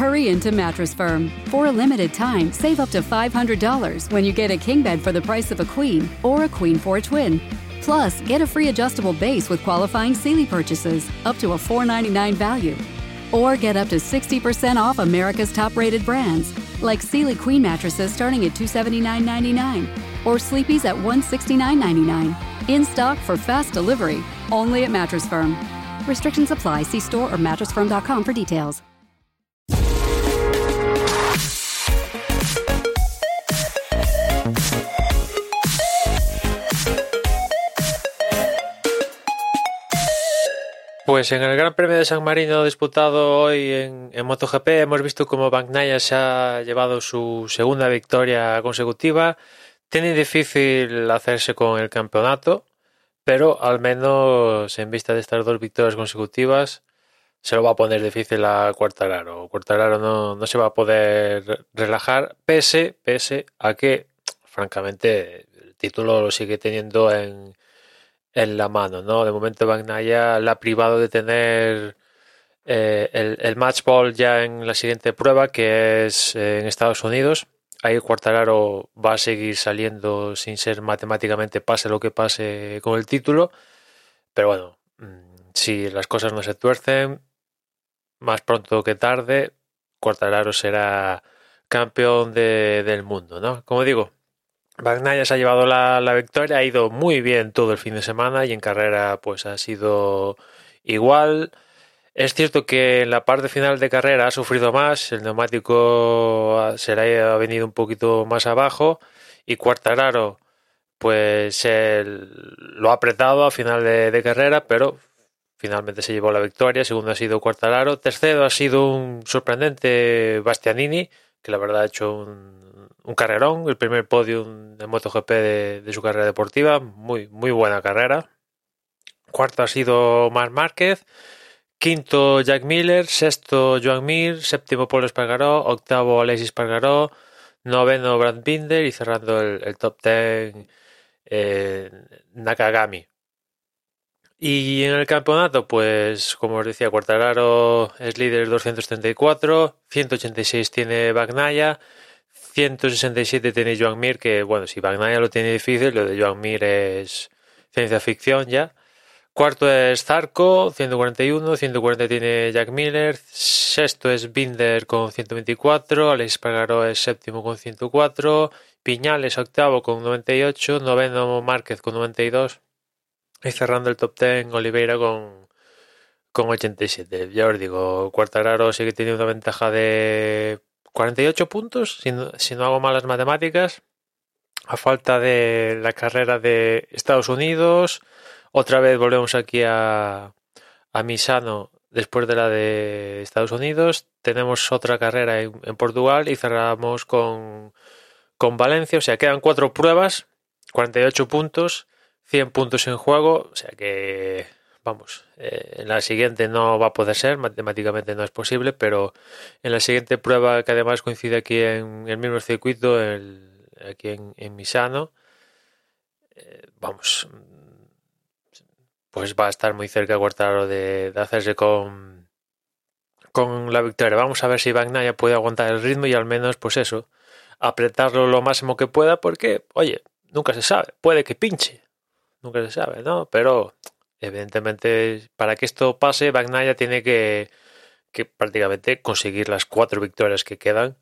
Hurry into Mattress Firm. For a limited time, save up to $500 when you get a king bed for the price of a queen or a queen for a twin. Plus, get a free adjustable base with qualifying Sealy purchases up to a 499 value. Or get up to 60% off America's top rated brands, like Sealy Queen mattresses starting at $279.99 or Sleepy's at $169.99. In stock for fast delivery, only at Mattress Firm. Restrictions apply. See store or mattressfirm.com for details. Pues en el Gran Premio de San Marino disputado hoy en, MotoGP hemos visto cómo Bagnaia se ha llevado su segunda victoria consecutiva. Tiene difícil hacerse con el campeonato, pero al menos en vista de estas dos victorias consecutivas se lo va a poner difícil a Cuartararo. Cuartararo no, no se va a poder relajar, pese, pese a que, francamente, el título lo sigue teniendo en, en la mano, ¿no? De momento Bagnaia la ha privado de tener eh, el, el, match ball ya en la siguiente prueba, que es eh, en Estados Unidos. Ahí Cuartararo va a seguir saliendo sin ser matemáticamente pase lo que pase con el título. Pero bueno, mm, si las cosas no se tuercen, más pronto que tarde, Cuartararo será campeón de, del mundo, ¿no? Como digo, Bagnaia se ha llevado la, la, victoria, ha ido muy bien todo el fin de semana y en carrera pues ha sido igual. Es cierto que en la parte final de carrera ha sufrido más, el neumático se le ha venido un poquito más abajo y Cuartararo pues lo ha apretado a final de, de, carrera, pero finalmente se llevó la victoria. Segundo ha sido Cuartararo. Tercero ha sido un sorprendente Bastianini, que la verdad ha hecho un, carrerón, el primer podium de MotoGP de, de, su carrera deportiva, muy, muy buena carrera. Cuarto ha sido Marc Márquez, quinto Jack Miller, sexto Joan Mir, séptimo Paul Espargaró, octavo Alexis Espargaró, noveno Brad Binder y cerrando el, el top ten eh, Nakagami. Y en el campeonato, pues como os decía, Cuartararo es líder 234, 186 tiene Bagnaia, 167 tiene Joan Mir, que bueno, si Bagnaia lo tiene difícil, lo de Joan Mir es ciencia ficción ya. Cuarto es Zarco, 141, 140 tiene Jack Miller, sexto es Binder con 124, Alex Pagaro es séptimo con 104, Piñales octavo con 98, noveno Márquez con 92 y cerrando el top 10 Oliveira con, con 87. Ya os digo, Cuartararo sí que tiene una ventaja de 48 puntos, si no, si no hago malas matemáticas, a falta de la carrera de Estados Unidos. Otra vez volvemos aquí a, a Misano después de la de Estados Unidos. Tenemos otra carrera en, en Portugal y cerramos con, con Valencia. O sea, quedan cuatro pruebas, 48 puntos, 100 puntos en juego. O sea que vamos, eh, en la siguiente no va a poder ser, matemáticamente no es posible, pero en la siguiente prueba que además coincide aquí en el mismo circuito, el, aquí en, Misano, eh, vamos, pues va a estar muy cerca Cuartararo de, de hacerse con, con la victoria. Vamos a ver si Bagnaia puede aguantar el ritmo y al menos, pues eso, apretarlo lo máximo que pueda, porque, oye, nunca se sabe, puede que pinche, nunca se sabe, ¿no? Pero Evidentemente, para que esto pase, Bagnaia tiene que, que prácticamente conseguir las cuatro victorias que quedan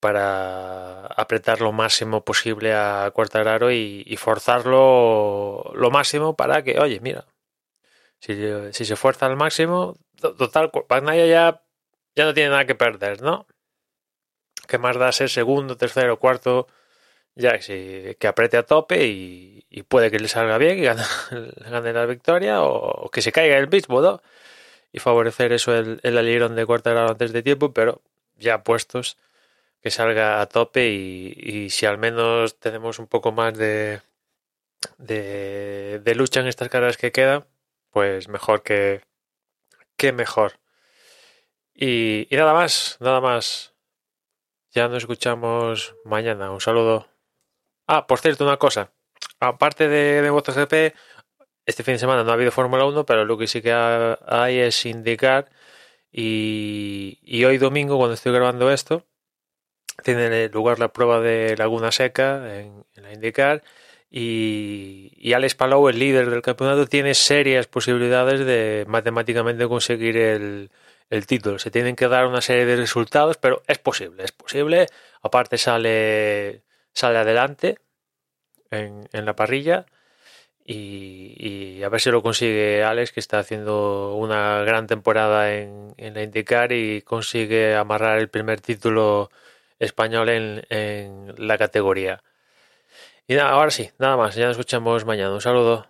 para apretar lo máximo posible a Cuartararo y, y, forzarlo lo máximo para que, oye, mira, si, si se fuerza al máximo, total, Bagnaia ya, ya no tiene nada que perder, ¿no? ¿Qué más da ser segundo, tercero, cuarto? Ya que, que apriete a tope y, puede que le salga bien y gane, la victoria o, que se caiga el mismo, ¿no? Y favorecer eso el, el alirón de Cuartararo antes de tiempo, pero ya puestos que salga a tope y, si al menos tenemos un poco más de, de, lucha en estas carreras que quedan, pues mejor que, que mejor. Y nada más, nada más. Ya nos escuchamos mañana. Un saludo. Ah, por cierto, una cosa. Aparte de, de MotoGP, este fin de semana no ha habido Fórmula 1, pero lo que sí que hay es indicar Y, y hoy domingo, cuando estoy grabando esto, tiene lugar la prueba de Laguna Seca en, la IndyCar y, y, Alex Palou, el líder del campeonato, tiene serias posibilidades de matemáticamente conseguir el, título. Se tienen que dar una serie de resultados, pero es posible, es posible. Aparte sale, sale adelante en, en la parrilla y, y, a ver si lo consigue Alex, que está haciendo una gran temporada en, en la IndyCar y consigue amarrar el primer título español en, en la categoría. Y nada, ahora sí, nada más, ya nos escuchamos mañana. Un saludo.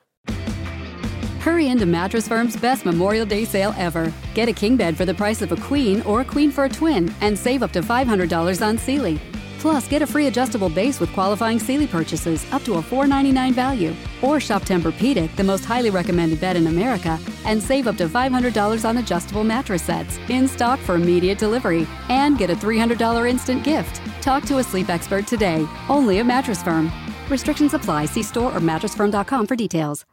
Hurry into Mattress Firm's best Memorial Day sale ever. Get a king bed for the price of a queen or a queen for a twin and save up to $500 on Sealy. Plus, get a free adjustable base with qualifying Sealy purchases up to a $4.99 value. Or shop Tempur-Pedic, the most highly recommended bed in America, and save up to $500 on adjustable mattress sets in stock for immediate delivery. And get a $300 instant gift. Talk to a sleep expert today, only at Mattress Firm. Restrictions apply. See store or mattressfirm.com for details.